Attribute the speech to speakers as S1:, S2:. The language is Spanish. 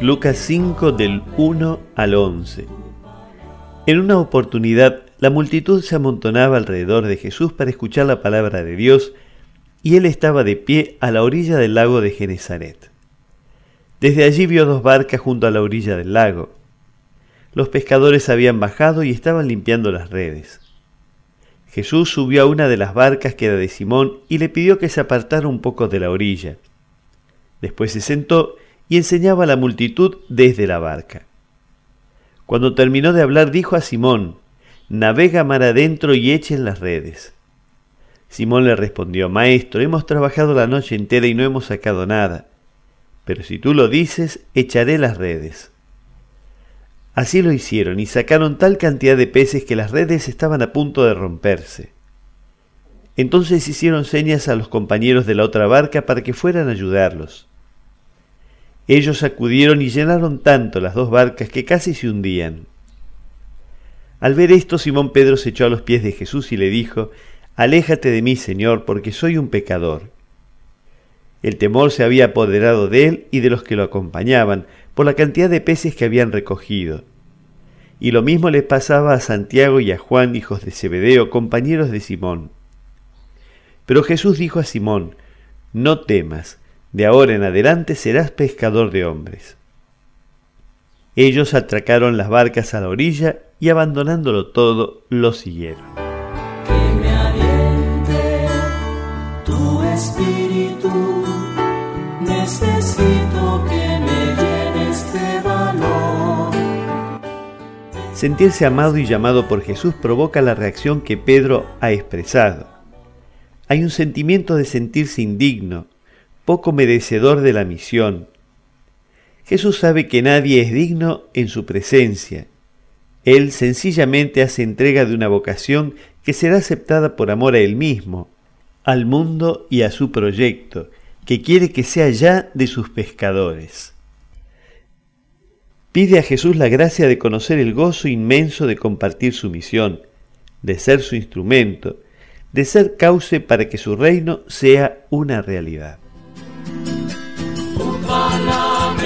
S1: Lucas 5 del 1 al 11. En una oportunidad, la multitud se amontonaba alrededor de Jesús para escuchar la palabra de Dios y él estaba de pie a la orilla del lago de Genezaret. Desde allí vio dos barcas junto a la orilla del lago. Los pescadores habían bajado y estaban limpiando las redes. Jesús subió a una de las barcas que era de Simón y le pidió que se apartara un poco de la orilla. Después se sentó y enseñaba a la multitud desde la barca. Cuando terminó de hablar dijo a Simón, Navega mar adentro y echen las redes. Simón le respondió, Maestro, hemos trabajado la noche entera y no hemos sacado nada, pero si tú lo dices, echaré las redes. Así lo hicieron y sacaron tal cantidad de peces que las redes estaban a punto de romperse. Entonces hicieron señas a los compañeros de la otra barca para que fueran a ayudarlos. Ellos acudieron y llenaron tanto las dos barcas que casi se hundían. Al ver esto, Simón Pedro se echó a los pies de Jesús y le dijo, Aléjate de mí, Señor, porque soy un pecador. El temor se había apoderado de él y de los que lo acompañaban por la cantidad de peces que habían recogido. Y lo mismo le pasaba a Santiago y a Juan, hijos de Zebedeo, compañeros de Simón. Pero Jesús dijo a Simón, No temas, de ahora en adelante serás pescador de hombres. Ellos atracaron las barcas a la orilla y abandonándolo todo, lo siguieron.
S2: Que me aliente tu espíritu, necesito que me llene este valor.
S1: Sentirse amado y llamado por Jesús provoca la reacción que Pedro ha expresado. Hay un sentimiento de sentirse indigno, poco merecedor de la misión. Jesús sabe que nadie es digno en su presencia. Él sencillamente hace entrega de una vocación que será aceptada por amor a Él mismo, al mundo y a su proyecto, que quiere que sea ya de sus pescadores. Pide a Jesús la gracia de conocer el gozo inmenso de compartir su misión, de ser su instrumento, de ser cauce para que su reino sea una realidad.